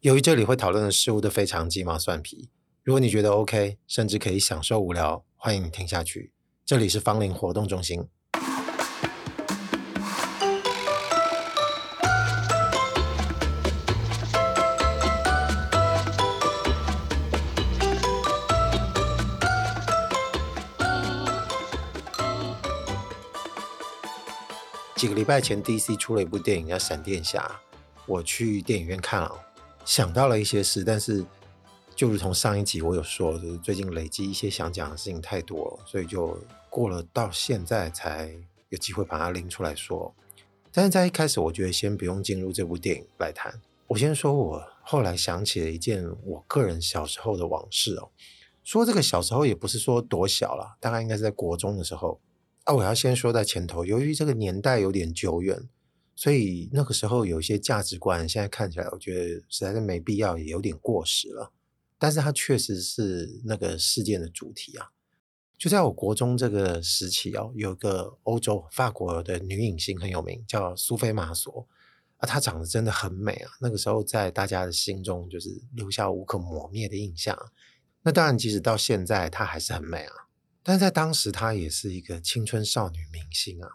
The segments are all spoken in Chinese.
由于这里会讨论的事物都非常鸡毛蒜皮，如果你觉得 OK，甚至可以享受无聊，欢迎你听下去。这里是芳林活动中心。几个礼拜前，DC 出了一部电影叫《闪电侠》，我去电影院看了。想到了一些事，但是就如同上一集我有说，就是最近累积一些想讲的事情太多了，所以就过了到现在才有机会把它拎出来说。但是在一开始，我觉得先不用进入这部电影来谈。我先说，我后来想起了一件我个人小时候的往事哦。说这个小时候也不是说多小了，大概应该是在国中的时候。啊，我要先说在前头，由于这个年代有点久远。所以那个时候有一些价值观，现在看起来我觉得实在是没必要，也有点过时了。但是它确实是那个事件的主题啊。就在我国中这个时期哦，有个欧洲法国的女影星很有名，叫苏菲玛索啊，她长得真的很美啊。那个时候在大家的心中就是留下无可磨灭的印象。那当然，即使到现在她还是很美啊。但在当时，她也是一个青春少女明星啊。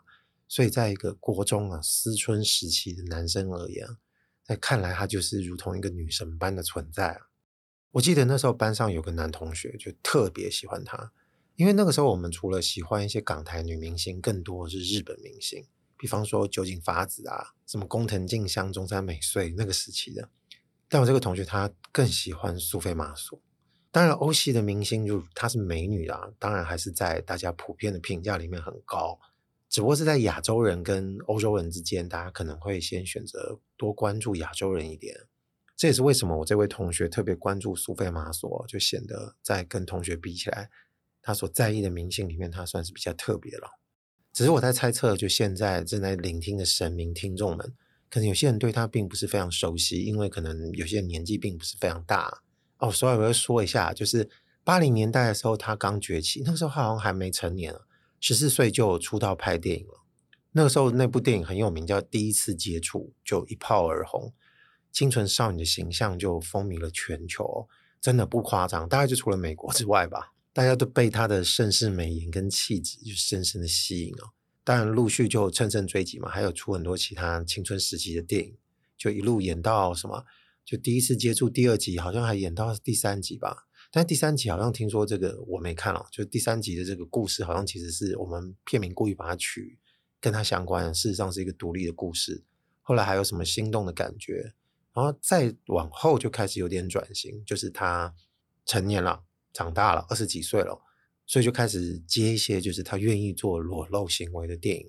所以，在一个国中啊，思春时期的男生而言，在看来他就是如同一个女神般的存在啊。我记得那时候班上有个男同学就特别喜欢他，因为那个时候我们除了喜欢一些港台女明星，更多的是日本明星，比方说酒井法子啊，什么工藤静香、中山美穗那个时期的。但我这个同学他更喜欢苏菲玛索。当然，欧系的明星就她是美女啊，当然还是在大家普遍的评价里面很高。只不过是在亚洲人跟欧洲人之间，大家可能会先选择多关注亚洲人一点。这也是为什么我这位同学特别关注苏菲玛索，就显得在跟同学比起来，他所在意的明星里面，他算是比较特别了。只是我在猜测，就现在正在聆听的神明听众们，可能有些人对他并不是非常熟悉，因为可能有些年纪并不是非常大哦。所以我要说一下，就是八零年代的时候，他刚崛起，那个时候他好像还没成年十四岁就出道拍电影了，那个时候那部电影很有名，叫《第一次接触》，就一炮而红，清纯少女的形象就风靡了全球，真的不夸张。大概就除了美国之外吧，大家都被她的盛世美颜跟气质就深深的吸引了。当然陆续就乘胜追击嘛，还有出很多其他青春时期的电影，就一路演到什么，就第一次接触第二集，好像还演到第三集吧。但第三集好像听说这个我没看了，就第三集的这个故事好像其实是我们片名故意把它取跟它相关，事实上是一个独立的故事。后来还有什么心动的感觉，然后再往后就开始有点转型，就是他成年了，长大了，二十几岁了，所以就开始接一些就是他愿意做裸露行为的电影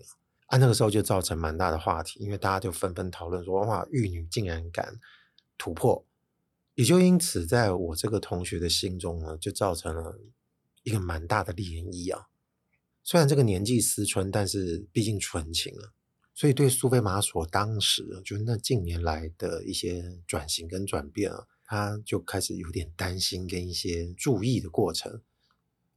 啊，那个时候就造成蛮大的话题，因为大家就纷纷讨论说哇，玉女竟然敢突破。也就因此，在我这个同学的心中呢，就造成了一个蛮大的涟漪啊。虽然这个年纪思春，但是毕竟纯情啊，所以对苏菲玛索当时就那近年来的一些转型跟转变啊，他就开始有点担心跟一些注意的过程。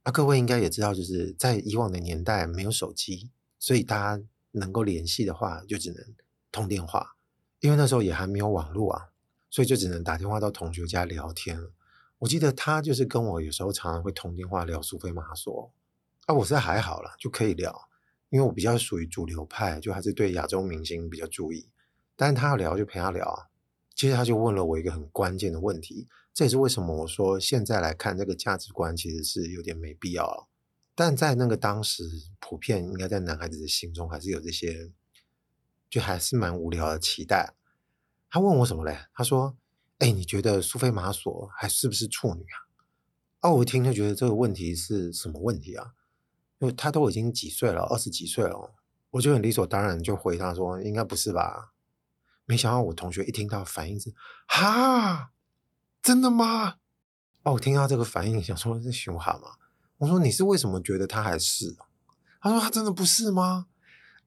啊，各位应该也知道，就是在以往的年代没有手机，所以大家能够联系的话，就只能通电话，因为那时候也还没有网络啊。所以就只能打电话到同学家聊天了。我记得他就是跟我有时候常常会通电话聊苏菲玛索，啊，我是还好啦，就可以聊，因为我比较属于主流派，就还是对亚洲明星比较注意。但是他要聊就陪他聊啊。接着他就问了我一个很关键的问题，这也是为什么我说现在来看这个价值观其实是有点没必要了。但在那个当时，普遍应该在男孩子的心中还是有这些，就还是蛮无聊的期待。他问我什么嘞？他说：“哎，你觉得苏菲玛索还是不是处女啊？”啊，我一听就觉得这个问题是什么问题啊？因为他都已经几岁了，二十几岁了，我就很理所当然就回答说：“应该不是吧？”没想到我同学一听到反应是：“哈，真的吗？”哦，我听到这个反应，想说这熊哈吗？我说：“你是为什么觉得他还是？”他说：“他真的不是吗？”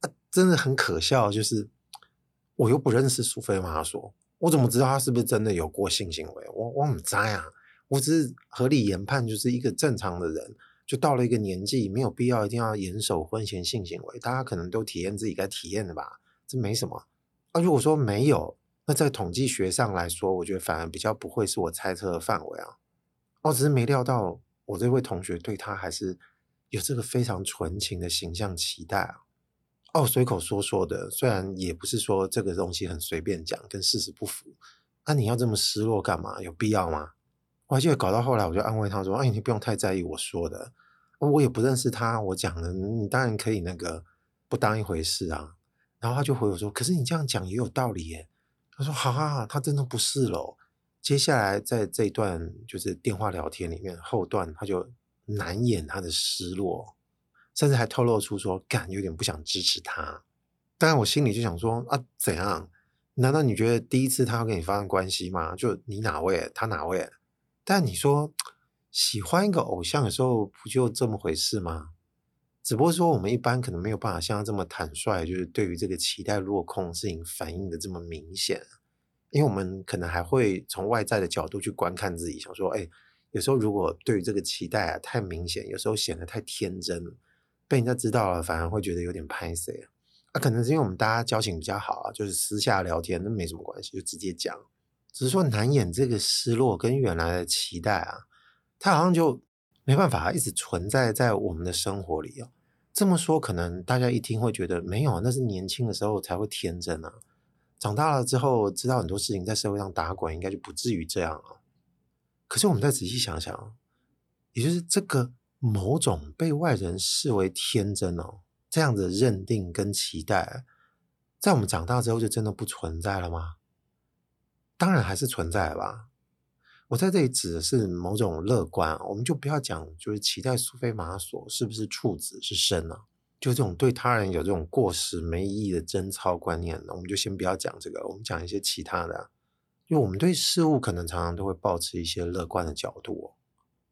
啊，真的很可笑，就是。我又不认识苏菲玛索，我怎么知道他是不是真的有过性行为？我我怎么知啊？我只是合理研判，就是一个正常的人，就到了一个年纪，没有必要一定要严守婚前性行为，大家可能都体验自己该体验的吧，这没什么。啊，如果说没有，那在统计学上来说，我觉得反而比较不会是我猜测的范围啊。我只是没料到我这位同学对他还是有这个非常纯情的形象期待啊。哦，随口说说的，虽然也不是说这个东西很随便讲，跟事实不符。那、你要这么失落干嘛？有必要吗？我还记得搞到后来，我就安慰他说：“哎，你不用太在意我说的，我也不认识他，我讲的，你当然可以那个不当一回事啊。”然后他就回我说：“可是你这样讲也有道理耶。”他说：“好啊，他真的不是喽。”接下来在这一段就是电话聊天里面后段，他就难掩他的失落，甚至还透露出说：“干，有点不想支持他。”当然我心里就想说：“啊，怎样？难道你觉得第一次他要跟你发生关系吗？就你哪位，他哪位？但你说喜欢一个偶像的时候，不就这么回事吗？只不过说我们一般可能没有办法像他这么坦率，就是对于这个期待落空事情反应的这么明显。”因为我们可能还会从外在的角度去观看自己，想说，哎，有时候如果对于这个期待啊太明显，有时候显得太天真，被人家知道了，反而会觉得有点拍谢。啊，可能是因为我们大家交情比较好啊，就是私下聊天那没什么关系，就直接讲。只是说难掩这个失落跟原来的期待啊，他好像就没办法一直存在在我们的生活里哦。这么说，可能大家一听会觉得没有，那是年轻的时候才会天真啊。长大了之后，知道很多事情在社会上打滚，应该就不至于这样了。可是我们再仔细想想，也就是这个某种被外人视为天真哦，这样的认定跟期待，在我们长大之后就真的不存在了吗？当然还是存在吧。我在这里指的是某种乐观，我们就不要讲，就是期待苏菲玛索是不是处子之身呢？就这种对他人有这种过时没意义的贞操观念呢，我们就先不要讲这个，我们讲一些其他的。因为我们对事物可能常常都会保持一些乐观的角度。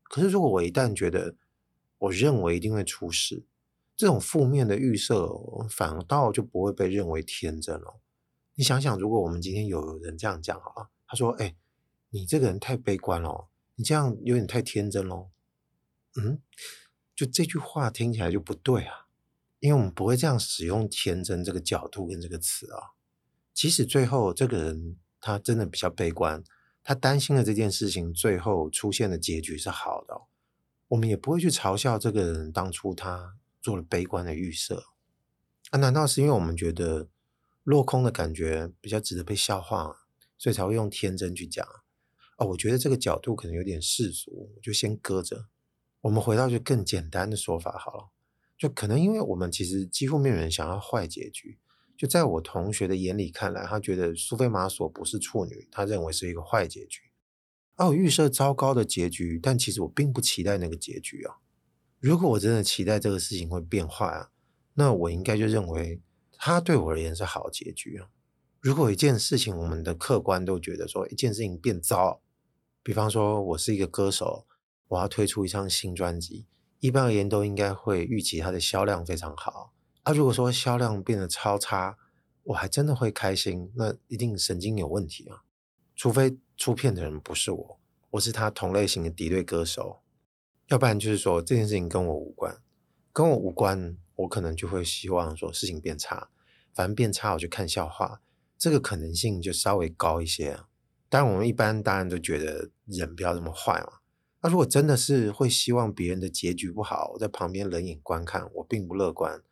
可是如果我一旦觉得我认为一定会出事，这种负面的预设反倒就不会被认为天真了。你想想，如果我们今天有人这样讲啊，他说：“哎，你这个人太悲观了，你这样有点太天真了。”嗯，就这句话听起来就不对啊。因为我们不会这样使用“天真”这个角度跟这个词啊，即使最后这个人他真的比较悲观，他担心的这件事情最后出现的结局是好的，我们也不会去嘲笑这个人当初他做了悲观的预设。啊，难道是因为我们觉得落空的感觉比较值得被笑话，所以才会用“天真”去讲？哦，我觉得这个角度可能有点世俗，就先搁着。我们回到就更简单的说法好了。就可能因为我们其实几乎没有人想要坏结局。就在我同学的眼里看来，他觉得苏菲玛索不是处女，他认为是一个坏结局。而我预设糟糕的结局，但其实我并不期待那个结局啊。如果我真的期待这个事情会变坏啊，那我应该就认为它对我而言是好结局啊。如果一件事情我们的客观都觉得说一件事情变糟，比方说我是一个歌手，我要推出一张新专辑。一般而言，都应该会预期它的销量非常好。啊，如果说销量变得超差，我还真的会开心？那一定神经有问题啊！除非出片的人不是我，我是他同类型的敌对歌手，要不然就是说这件事情跟我无关，跟我无关，我可能就会希望说事情变差，反正变差我就看笑话，这个可能性就稍微高一些。当然，我们一般当然都觉得人不要这么坏嘛。那如果真的是会希望别人的结局不好，我在旁边冷眼观看，我并不乐观，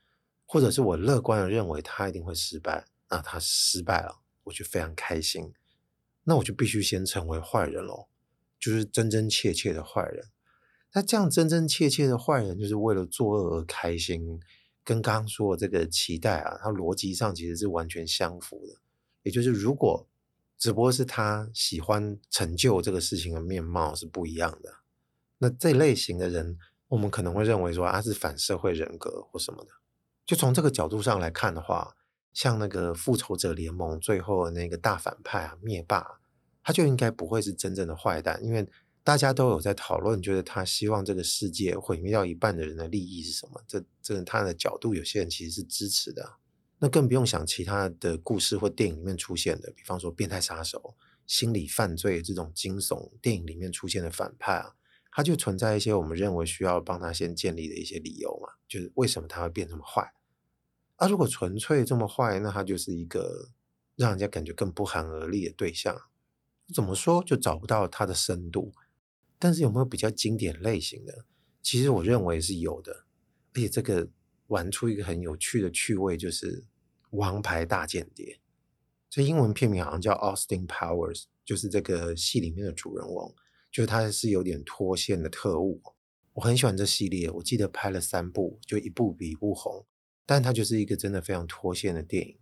或者是我乐观的认为他一定会失败，那他失败了，我就非常开心，那我就必须先成为坏人喽，就是真真切切的坏人。那这样真真切切的坏人，就是为了作恶而开心，跟刚刚说的这个期待啊，它逻辑上其实是完全相符的。也就是如果只不过是他喜欢成就这个事情的面貌是不一样的。那这类型的人，我们可能会认为说他是反社会人格或什么的。就从这个角度上来看的话，像那个复仇者联盟最后的那个大反派啊，灭霸，他就应该不会是真正的坏蛋，因为大家都有在讨论，觉得他希望这个世界毁灭掉一半的人的利益是什么？这这他的角度，有些人其实是支持的。那更不用想其他的故事或电影里面出现的，比方说变态杀手、心理犯罪这种惊悚电影里面出现的反派啊。他就存在一些我们认为需要帮他先建立的一些理由嘛，就是为什么他会变这么坏？啊，如果纯粹这么坏，那他就是一个让人家感觉更不寒而栗的对象。怎么说就找不到他的深度。但是有没有比较经典类型的？其实我认为是有的。而且这个玩出一个很有趣的趣味，就是《王牌大间谍》。这英文片名好像叫 Austin Powers，就是这个戏里面的主人翁，就是他是有点脱线的特务。我很喜欢这系列，我记得拍了三部，就一部比一部红。但它就是一个真的非常脱线的电影。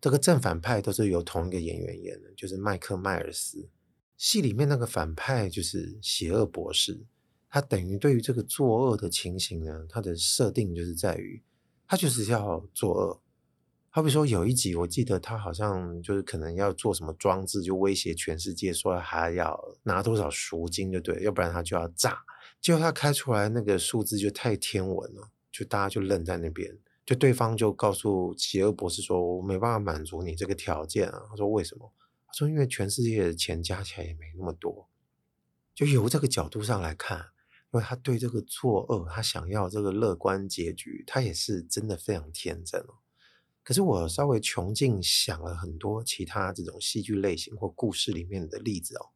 这个正反派都是由同一个演员演的，就是麦克迈尔斯。戏里面那个反派就是邪恶博士，他等于对于这个作恶的情形呢，他的设定就是在于他就是要作恶。好比说有一集，我记得他好像就是可能要做什么装置，就威胁全世界，说还要拿多少赎金就对，要不然他就要炸。结果他开出来那个数字就太天文了，就大家就愣在那边，就对方就告诉企鹅博士说：“我没办法满足你这个条件啊。”他说：“为什么？”他说：“因为全世界的钱加起来也没那么多。”就由这个角度上来看，因为他对这个作恶，他想要这个乐观结局，他也是真的非常天真哦。可是我稍微穷尽想了很多其他这种戏剧类型或故事里面的例子哦，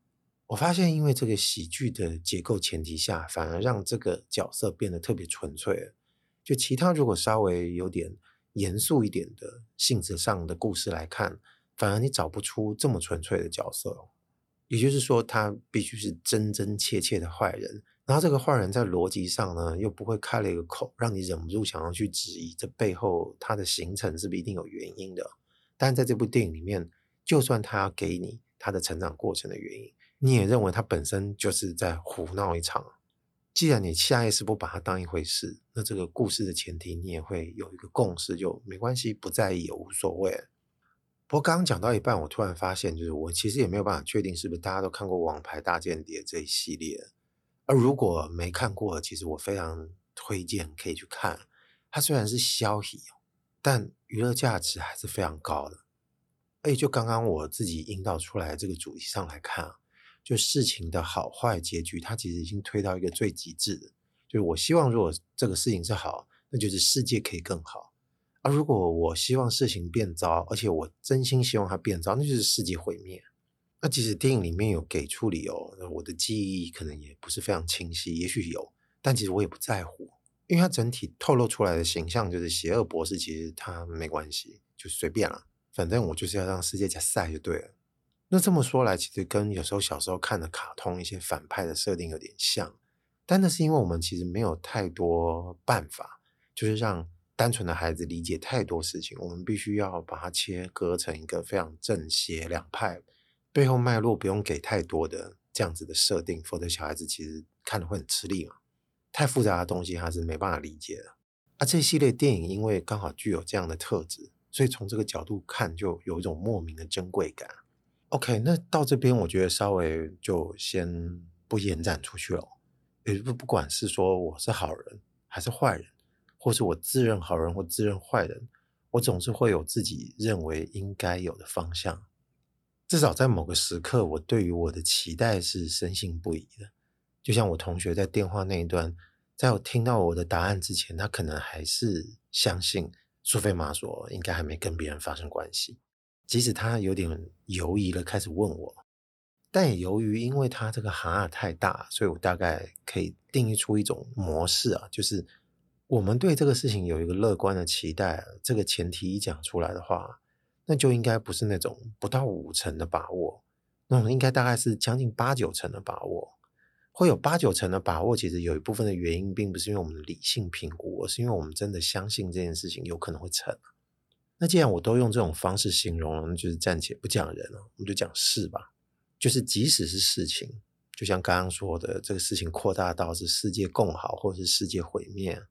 我发现因为这个喜剧的结构前提下，反而让这个角色变得特别纯粹了。就其他如果稍微有点严肃一点的性质上的故事来看，反而你找不出这么纯粹的角色。也就是说，他必须是真真切切的坏人。然后这个坏人在逻辑上呢，又不会开了一个口，让你忍不住想要去质疑这背后他的形成是不是一定有原因的。但在这部电影里面，就算他要给你他的成长过程的原因，你也认为他本身就是在胡闹一场。既然你下意识不把它当一回事，那这个故事的前提你也会有一个共识，就没关系，不在意也无所谓。不过刚刚讲到一半，我突然发现，就是我其实也没有办法确定是不是大家都看过《王牌大间谍》这一系列。而如果没看过，其实我非常推荐可以去看。它虽然是消息，但娱乐价值还是非常高的。而且就刚刚我自己引导出来这个主题上来看，就事情的好坏结局，它其实已经推到一个最极致的。就是我希望，如果这个事情是好，那就是世界可以更好；而如果我希望事情变糟，而且我真心希望它变糟，那就是世界毁灭。那其实电影里面有给出理由，我的记忆可能也不是非常清晰，也许有，但其实我也不在乎，因为它整体透露出来的形象就是邪恶博士，其实他没关系，就随便了，反正我就是要让世界加赛就对了。那这么说来，其实跟有时候小时候看的卡通一些反派的设定有点像，但那是因为我们其实没有太多办法，就是让单纯的孩子理解太多事情，我们必须要把它切割成一个非常正邪两派。背后脉络不用给太多的这样子的设定，否则小孩子其实看的会很吃力嘛。太复杂的东西他是没办法理解的。啊，这一系列电影因为刚好具有这样的特质，所以从这个角度看就有一种莫名的珍贵感。OK，那到这边我觉得稍微就先不延展出去了。也不不管是说我是好人还是坏人，或是我自认好人或自认坏人，我总是会有自己认为应该有的方向。至少在某个时刻，我对于我的期待是深信不疑的。就像我同学在电话那一端，在我听到我的答案之前，他可能还是相信苏菲玛索应该还没跟别人发生关系。即使他有点犹疑了，开始问我，但也由于因为他这个哈太大，所以我大概可以定义出一种模式啊，就是我们对这个事情有一个乐观的期待，这个前提一讲出来的话。那就应该不是那种不到五成的把握，那种应该大概是将近八九成的把握。会有八九成的把握，其实有一部分的原因，并不是因为我们的理性评估，而是因为我们真的相信这件事情有可能会成。那既然我都用这种方式形容了，那就是暂且不讲人了，我们就讲事吧。就是即使是事情，就像刚刚说的，这个事情扩大到是世界共好，或者是世界毁灭，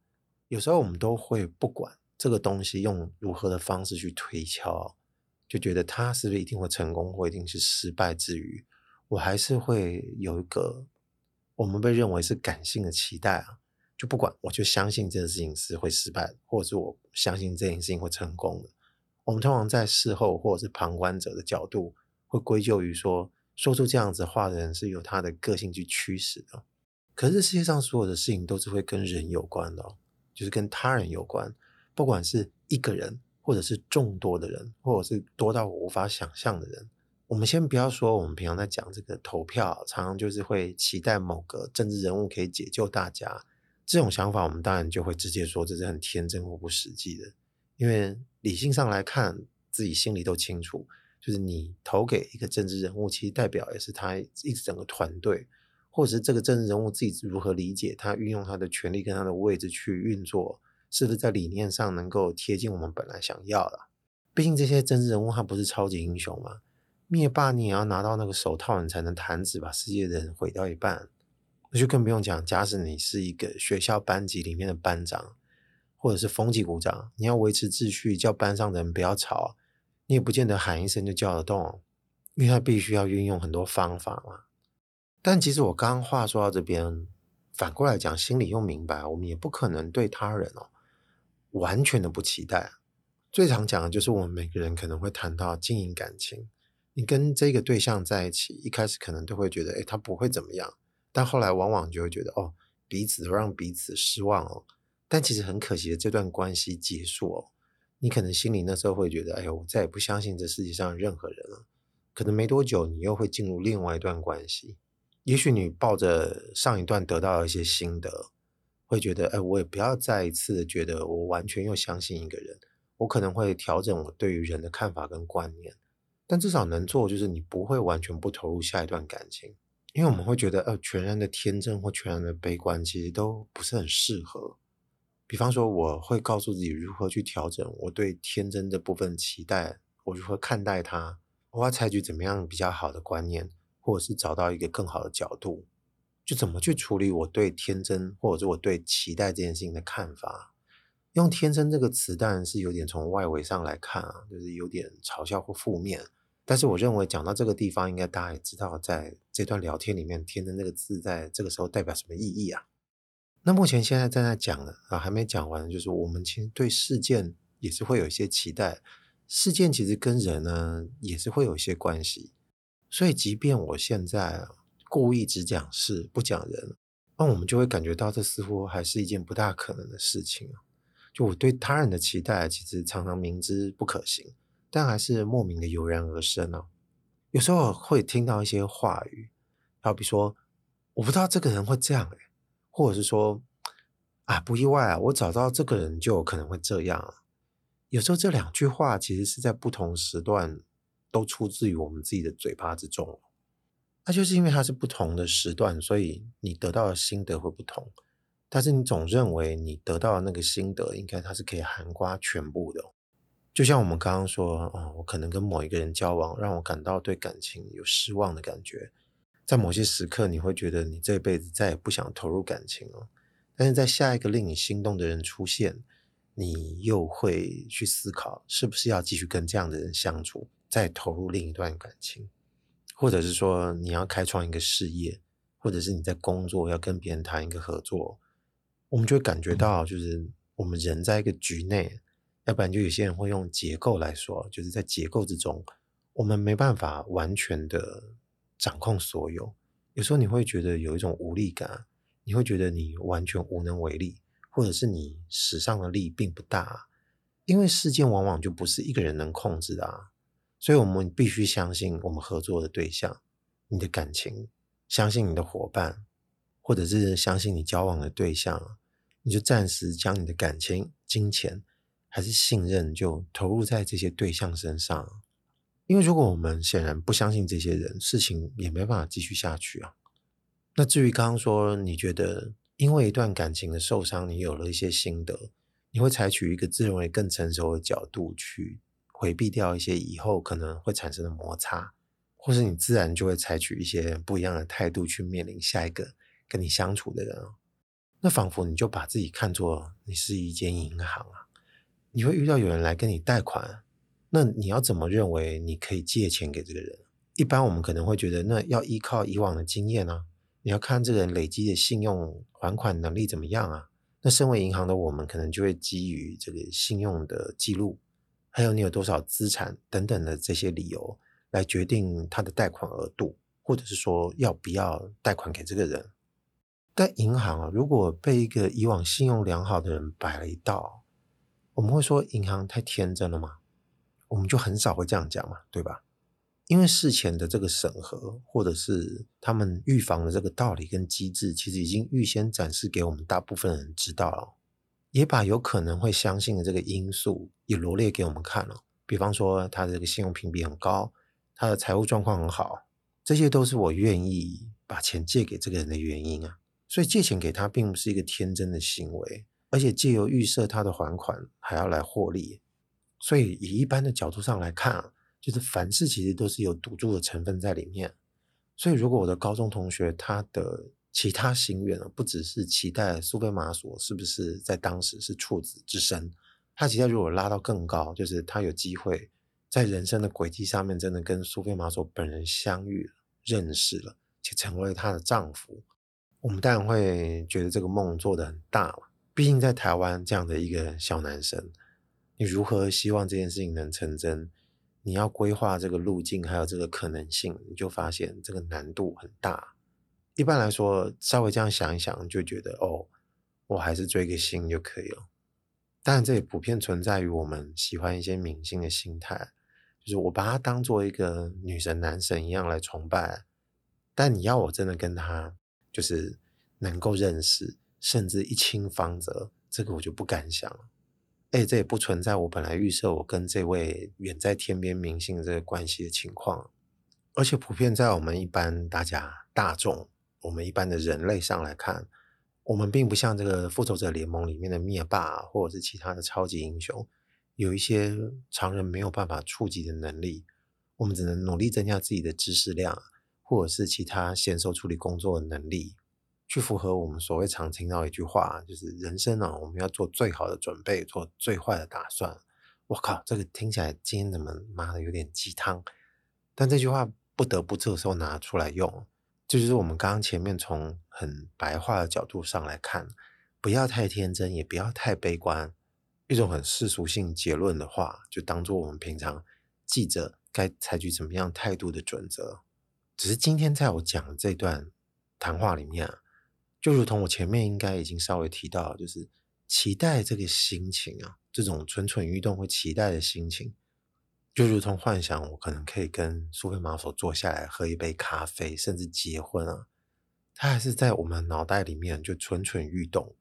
有时候我们都会不管这个东西用如何的方式去推敲。就觉得它是不是一定会成功，或一定是失败之余，我还是会有一个我们被认为是感性的期待啊。就不管，我就相信这件事情是会失败，或者是我相信这件事情会成功的。我们通常在事后或者是旁观者的角度，会归咎于说，说出这样子话的人是由他的个性去驱使的。可是世界上所有的事情都是会跟人有关的，就是跟他人有关，不管是一个人。或者是众多的人，或者是多到我无法想象的人。我们先不要说，我们平常在讲这个投票，常常就是会期待某个政治人物可以解救大家。这种想法，我们当然就会直接说这是很天真或不实际的。因为理性上来看，自己心里都清楚，就是你投给一个政治人物，其实代表也是他一整个团队，或者是这个政治人物自己如何理解他运用他的权力跟他的位置去运作，是不是在理念上能够贴近我们本来想要的？毕竟这些政治人物他不是超级英雄嘛。灭霸，你也要拿到那个手套，你才能弹指把世界的人毁掉一半。那就更不用讲，假使你是一个学校班级里面的班长，或者是风纪股长，你要维持秩序，叫班上的人不要吵，你也不见得喊一声就叫得动，因为他必须要运用很多方法嘛。但其实我刚刚话说到这边，反过来讲，心里又明白，我们也不可能对他人哦完全的不期待。最常讲的就是我们每个人可能会谈到经营感情。你跟这个对象在一起，一开始可能都会觉得，诶，他不会怎么样，但后来往往就会觉得，哦，彼此都让彼此失望哦。但其实很可惜的，这段关系结束哦，你可能心里那时候会觉得，哎呦，我再也不相信这世界上任何人了。可能没多久，你又会进入另外一段关系。也许你抱着上一段得到了一些心得，会觉得，哎，我也不要再一次的觉得我完全又相信一个人，我可能会调整我对于人的看法跟观念。但至少能做，就是你不会完全不投入下一段感情，因为我们会觉得，呃，全然的天真或全然的悲观，其实都不是很适合。比方说，我会告诉自己如何去调整我对天真的部分期待，我如何看待它，我要采取怎么样比较好的观念，或者是找到一个更好的角度，就怎么去处理我对天真或者是我对期待这件事情的看法。用“天真”这个词，当然是有点从外围上来看啊，就是有点嘲笑或负面。但是我认为讲到这个地方，应该大家也知道，在这段聊天里面，“天真”这个字在这个时候代表什么意义啊？那目前现在正在讲的啊，还没讲完，就是我们其实对事件也是会有一些期待，事件其实跟人呢也是会有一些关系。所以，即便我现在故意只讲事不讲人，那我们就会感觉到这似乎还是一件不大可能的事情。就我对他人的期待，其实常常明知不可行。但还是莫名的油然而生哦。有时候会听到一些话语，好比说，我不知道这个人会这样诶，或者是说，啊，不意外啊，我找到这个人就有可能会这样。有时候这两句话其实是在不同时段都出自于我们自己的嘴巴之中。那就是因为它是不同的时段，所以你得到的心得会不同。但是你总认为你得到的那个心得，应该它是可以涵盖全部的。就像我们刚刚说，哦，我可能跟某一个人交往，让我感到对感情有失望的感觉。在某些时刻，你会觉得你这辈子再也不想投入感情了。但是在下一个令你心动的人出现，你又会去思考，是不是要继续跟这样的人相处，再投入另一段感情，或者是说你要开创一个事业，或者是你在工作要跟别人谈一个合作，我们就会感觉到，就是我们人在一个局内。要不然就有些人会用结构来说，就是在结构之中，我们没办法完全的掌控所有。有时候你会觉得有一种无力感，你会觉得你完全无能为力，或者是你使上的力并不大，因为事件往往就不是一个人能控制的啊。所以我们必须相信我们合作的对象，你的感情，相信你的伙伴，或者是相信你交往的对象，你就暂时将你的感情、金钱。还是信任就投入在这些对象身上，因为如果我们显然不相信这些人，事情也没办法继续下去啊。那至于刚刚说，你觉得因为一段感情的受伤，你有了一些心得，你会采取一个自认为更成熟的角度去回避掉一些以后可能会产生的摩擦，或是你自然就会采取一些不一样的态度去面临下一个跟你相处的人。那仿佛你就把自己看作你是一间银行啊。你会遇到有人来跟你贷款，那你要怎么认为你可以借钱给这个人？一般我们可能会觉得，那要依靠以往的经验啊，你要看这个人累积的信用还款能力怎么样啊。那身为银行的我们，可能就会基于这个信用的记录，还有你有多少资产等等的这些理由，来决定他的贷款额度，或者是说要不要贷款给这个人。但银行啊，如果被一个以往信用良好的人摆了一道，我们会说银行太天真了吗？我们就很少会这样讲嘛，对吧？因为事前的这个审核，或者是他们预防的这个道理跟机制，其实已经预先展示给我们大部分人知道了，也把有可能会相信的这个因素也罗列给我们看了。比方说，他的这个信用评比很高，他的财务状况很好，这些都是我愿意把钱借给这个人的原因啊。所以借钱给他并不是一个天真的行为，而且借由预设他的还款还要来获利。所以以一般的角度上来看啊。就是凡事其实都是有赌注的成分在里面，所以如果我的高中同学他的其他心愿不只是期待苏菲玛索是不是在当时是处子之身，他期待如果拉到更高，就是他有机会在人生的轨迹上面真的跟苏菲玛索本人相遇、认识了，且成为她的丈夫，我们当然会觉得这个梦做得很大嘛。毕竟在台湾这样的一个小男生，你如何希望这件事情能成真？你要规划这个路径，还有这个可能性，你就发现这个难度很大。一般来说，稍微这样想一想，就觉得哦，我还是追个星就可以了。当然，这也普遍存在于我们喜欢一些明星的心态，就是我把他当做一个女神、男神一样来崇拜。但你要我真的跟他就是能够认识，甚至一亲芳泽，这个我就不敢想了。哎，这也不存在我本来预设我跟这位远在天边明星这个关系的情况，而且普遍在我们一般大家大众，我们一般的人类上来看，我们并不像这个复仇者联盟里面的灭霸或者是其他的超级英雄，有一些常人没有办法触及的能力，我们只能努力增加自己的知识量，或者是其他娴熟处理工作的能力。去符合我们所谓常听到一句话，就是人生呢、啊，我们要做最好的准备，做最坏的打算。我靠，这个听起来今天怎么妈的有点鸡汤？但这句话不得不这时候拿出来用，这就是我们刚刚前面从很白话的角度上来看，不要太天真，也不要太悲观，一种很世俗性结论的话，就当做我们平常记者该采取怎么样态度的准则。只是今天在我讲的这段谈话里面啊。就如同我前面应该已经稍微提到，就是期待这个心情啊，这种蠢蠢欲动会期待的心情，就如同幻想我可能可以跟苏菲玛索坐下来喝一杯咖啡，甚至结婚啊，它还是在我们脑袋里面就蠢蠢欲动，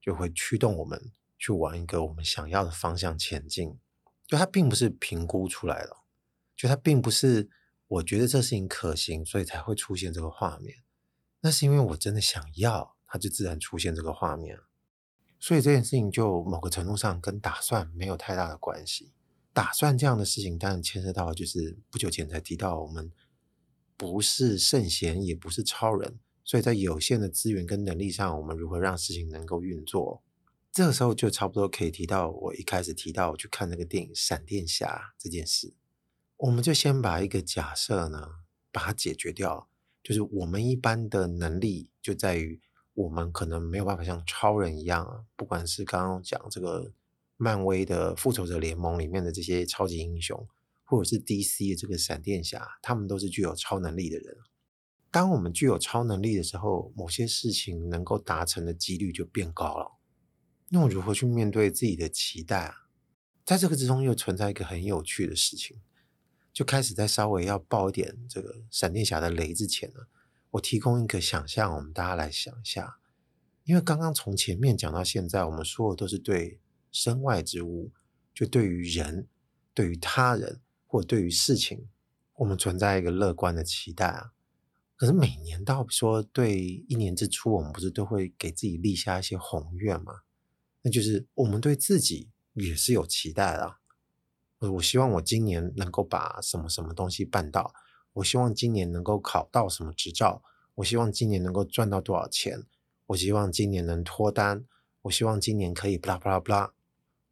就会驱动我们去往一个我们想要的方向前进。就它并不是评估出来的，就它并不是我觉得这事情可行，所以才会出现这个画面。那是因为我真的想要，它就自然出现这个画面。所以这件事情就某个程度上跟打算没有太大的关系。打算这样的事情，当然牵涉到就是不久前才提到，我们不是圣贤，也不是超人，所以在有限的资源跟能力上，我们如何让事情能够运作？这个时候就差不多可以提到我一开始提到我去看那个电影《闪电侠》这件事。我们就先把一个假设呢，把它解决掉。就是我们一般的能力就在于，我们可能没有办法像超人一样，不管是刚刚讲这个漫威的复仇者联盟里面的这些超级英雄，或者是 DC 的这个闪电侠，他们都是具有超能力的人。当我们具有超能力的时候，某些事情能够达成的几率就变高了。那我如何去面对自己的期待啊？在这个之中又存在一个很有趣的事情。就开始在稍微要爆一点这个闪电侠的雷之前呢，我提供一个想象，我们大家来想一下。因为刚刚从前面讲到现在，我们说的都是对身外之物，就对于人、对于他人或对于事情，我们存在一个乐观的期待啊。可是每年到说对一年之初，我们不是都会给自己立下一些宏愿吗？那就是我们对自己也是有期待的啊。我希望我今年能够把什么什么东西办到，我希望今年能够考到什么执照，我希望今年能够赚到多少钱，我希望今年能脱单，我希望今年可以巴拉巴拉巴拉。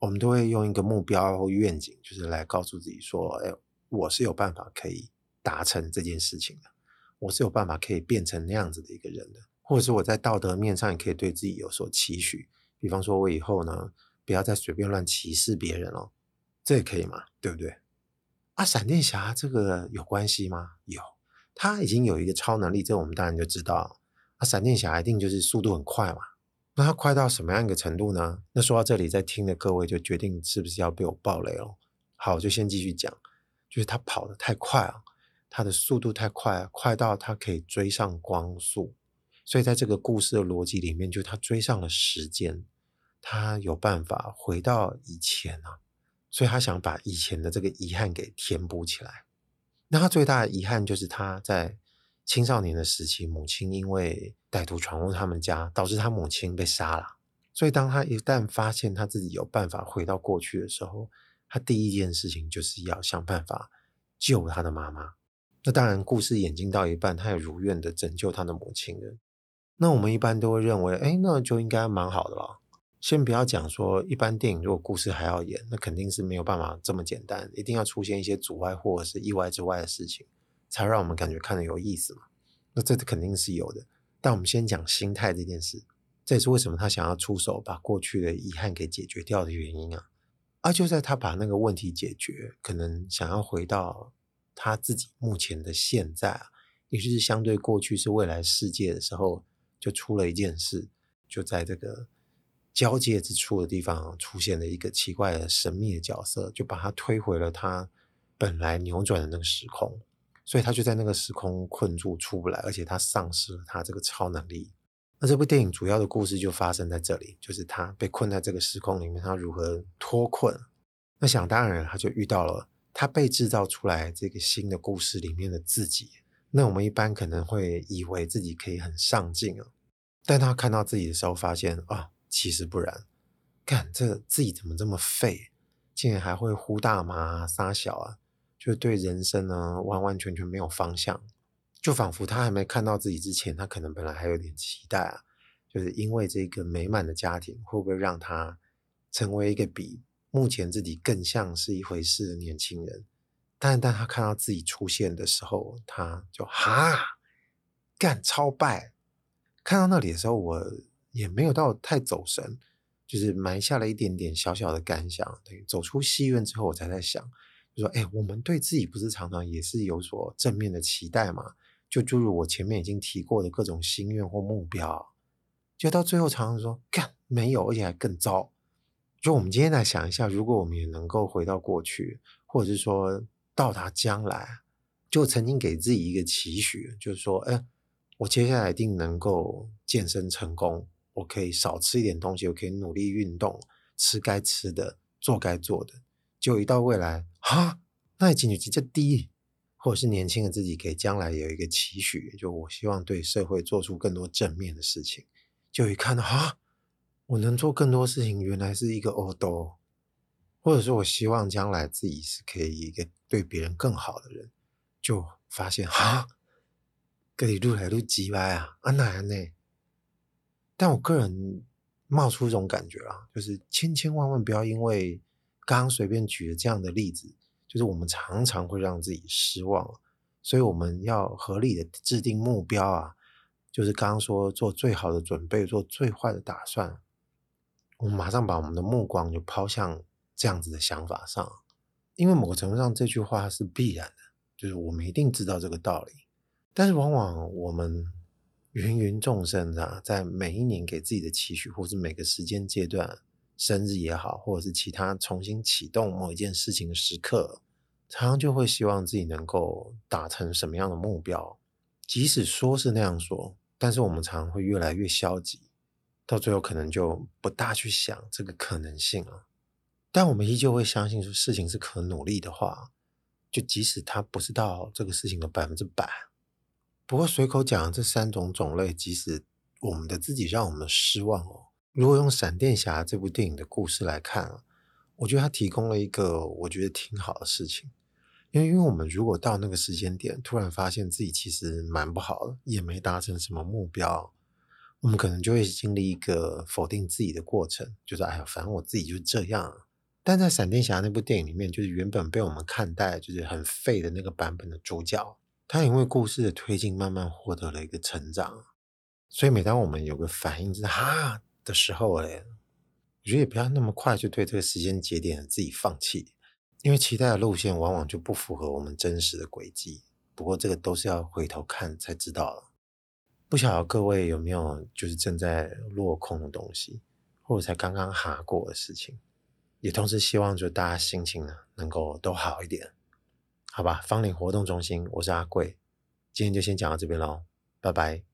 我们都会用一个目标或愿景，就是来告诉自己说：“哎，我是有办法可以达成这件事情的，我是有办法可以变成那样子的一个人的，或者是我在道德面上也可以对自己有所期许，比方说我以后呢，不要再随便乱歧视别人了。”这也可以嘛，对不对？啊，闪电侠这个有关系吗？有，他已经有一个超能力，这我们当然就知道。啊，闪电侠一定就是速度很快嘛，那他快到什么样一个程度呢？那说到这里，在听的各位就决定是不是要被我爆雷了。好，我就先继续讲，就是他跑得太快了，他的速度太快，快到他可以追上光速。所以在这个故事的逻辑里面，就他追上了时间，他有办法回到以前啊，所以他想把以前的这个遗憾给填补起来。那他最大的遗憾就是他在青少年的时期，母亲因为歹徒闯入他们家，导致他母亲被杀了。所以当他一旦发现他自己有办法回到过去的时候，他第一件事情就是要想办法救他的妈妈。那当然，故事演进到一半，他也如愿的拯救他的母亲了。那我们一般都会认为，哎，那就应该蛮好的了。先不要讲说，一般电影如果故事还要演，那肯定是没有办法这么简单，一定要出现一些阻碍或者是意外之外的事情，才让我们感觉看得有意思嘛。那这肯定是有的。但我们先讲心态这件事，这也是为什么他想要出手把过去的遗憾给解决掉的原因啊。而就在他把那个问题解决，可能想要回到他自己目前的现在啊，也就是相对过去是未来世界的时候。就出了一件事，就在这个交界之处的地方出现了一个奇怪的神秘的角色，就把他推回了他本来扭转的那个时空，所以他就在那个时空困住出不来，而且他丧失了他这个超能力。那这部电影主要的故事就发生在这里，就是他被困在这个时空里面，他如何脱困？那想当然，他就遇到了他被制造出来这个新的故事里面的自己。那我们一般可能会以为自己可以很上进啊。但他看到自己的时候，发现啊，其实不然。干，这自己怎么这么废？竟然还会呼大麻、撒小啊！就对人生呢，完完全全没有方向。就仿佛他还没看到自己之前，他可能本来还有点期待啊，就是因为这个美满的家庭，会不会让他成为一个比目前自己更像是一回事的年轻人？但但他看到自己出现的时候，他就哈，干超败。看到那里的时候，我也没有到太走神，就是埋下了一点点小小的感想。对走出戏院之后，我才在想，就说：“哎，我们对自己不是常常也是有所正面的期待吗？就诸如我前面已经提过的各种心愿或目标，就到最后常常说干没有，而且还更糟。就我们今天来想一下，如果我们也能够回到过去，或者是说到达将来，就曾经给自己一个期许，就是说，哎。”我接下来一定能够健身成功，我可以少吃一点东西，我可以努力运动，吃该吃的，做该做的。就一到未来，哈，那已经就比较低，或者是年轻的自己给将来有一个期许，就我希望对社会做出更多正面的事情。就一看到，哈，我能做更多事情，原来是一个欧多，或者说我希望将来自己是可以一个对别人更好的人，就发现，哈。跟你录来录几歪啊？啊难呢？但我个人冒出一种感觉啊，就是千千万万不要因为刚刚随便举了这样的例子，就是我们常常会让自己失望，所以我们要合理的制定目标啊，就是刚刚说做最好的准备，做最坏的打算，我们马上把我们的目光就抛向这样子的想法上，因为某个程度上这句话是必然的，就是我们一定知道这个道理。但是往往我们芸芸众生啊，在每一年给自己的期许，或是每个时间阶段，生日也好，或者是其他重新启动某一件事情的时刻，常常就会希望自己能够达成什么样的目标。即使说是那样说，但是我们常常会越来越消极，到最后可能就不大去想这个可能性了。但我们依旧会相信说事情是可努力的话，就即使它不是到这个事情的百分之百。不过随口讲的这三种种类，即使我们的自己让我们失望哦。如果用《闪电侠》这部电影的故事来看，我觉得它提供了一个我觉得挺好的事情。因为，因为我们如果到那个时间点，突然发现自己其实蛮不好的，也没达成什么目标，我们可能就会经历一个否定自己的过程，就是哎呀，反正我自己就这样。但在《闪电侠》那部电影里面，就是原本被我们看待就是很废的那个版本的主角。他因为故事的推进，慢慢获得了一个成长，所以每当我们有个反应是“哈”的时候，哎，我觉得也不要那么快就对这个时间节点自己放弃，因为期待的路线往往就不符合我们真实的轨迹。不过这个都是要回头看才知道了。不晓得各位有没有就是正在落空的东西，或者才刚刚哈过的事情，也同时希望就大家心情呢能够都好一点，好吧？芳邻活动中心，我是阿贵，今天就先讲到这边喽，拜拜。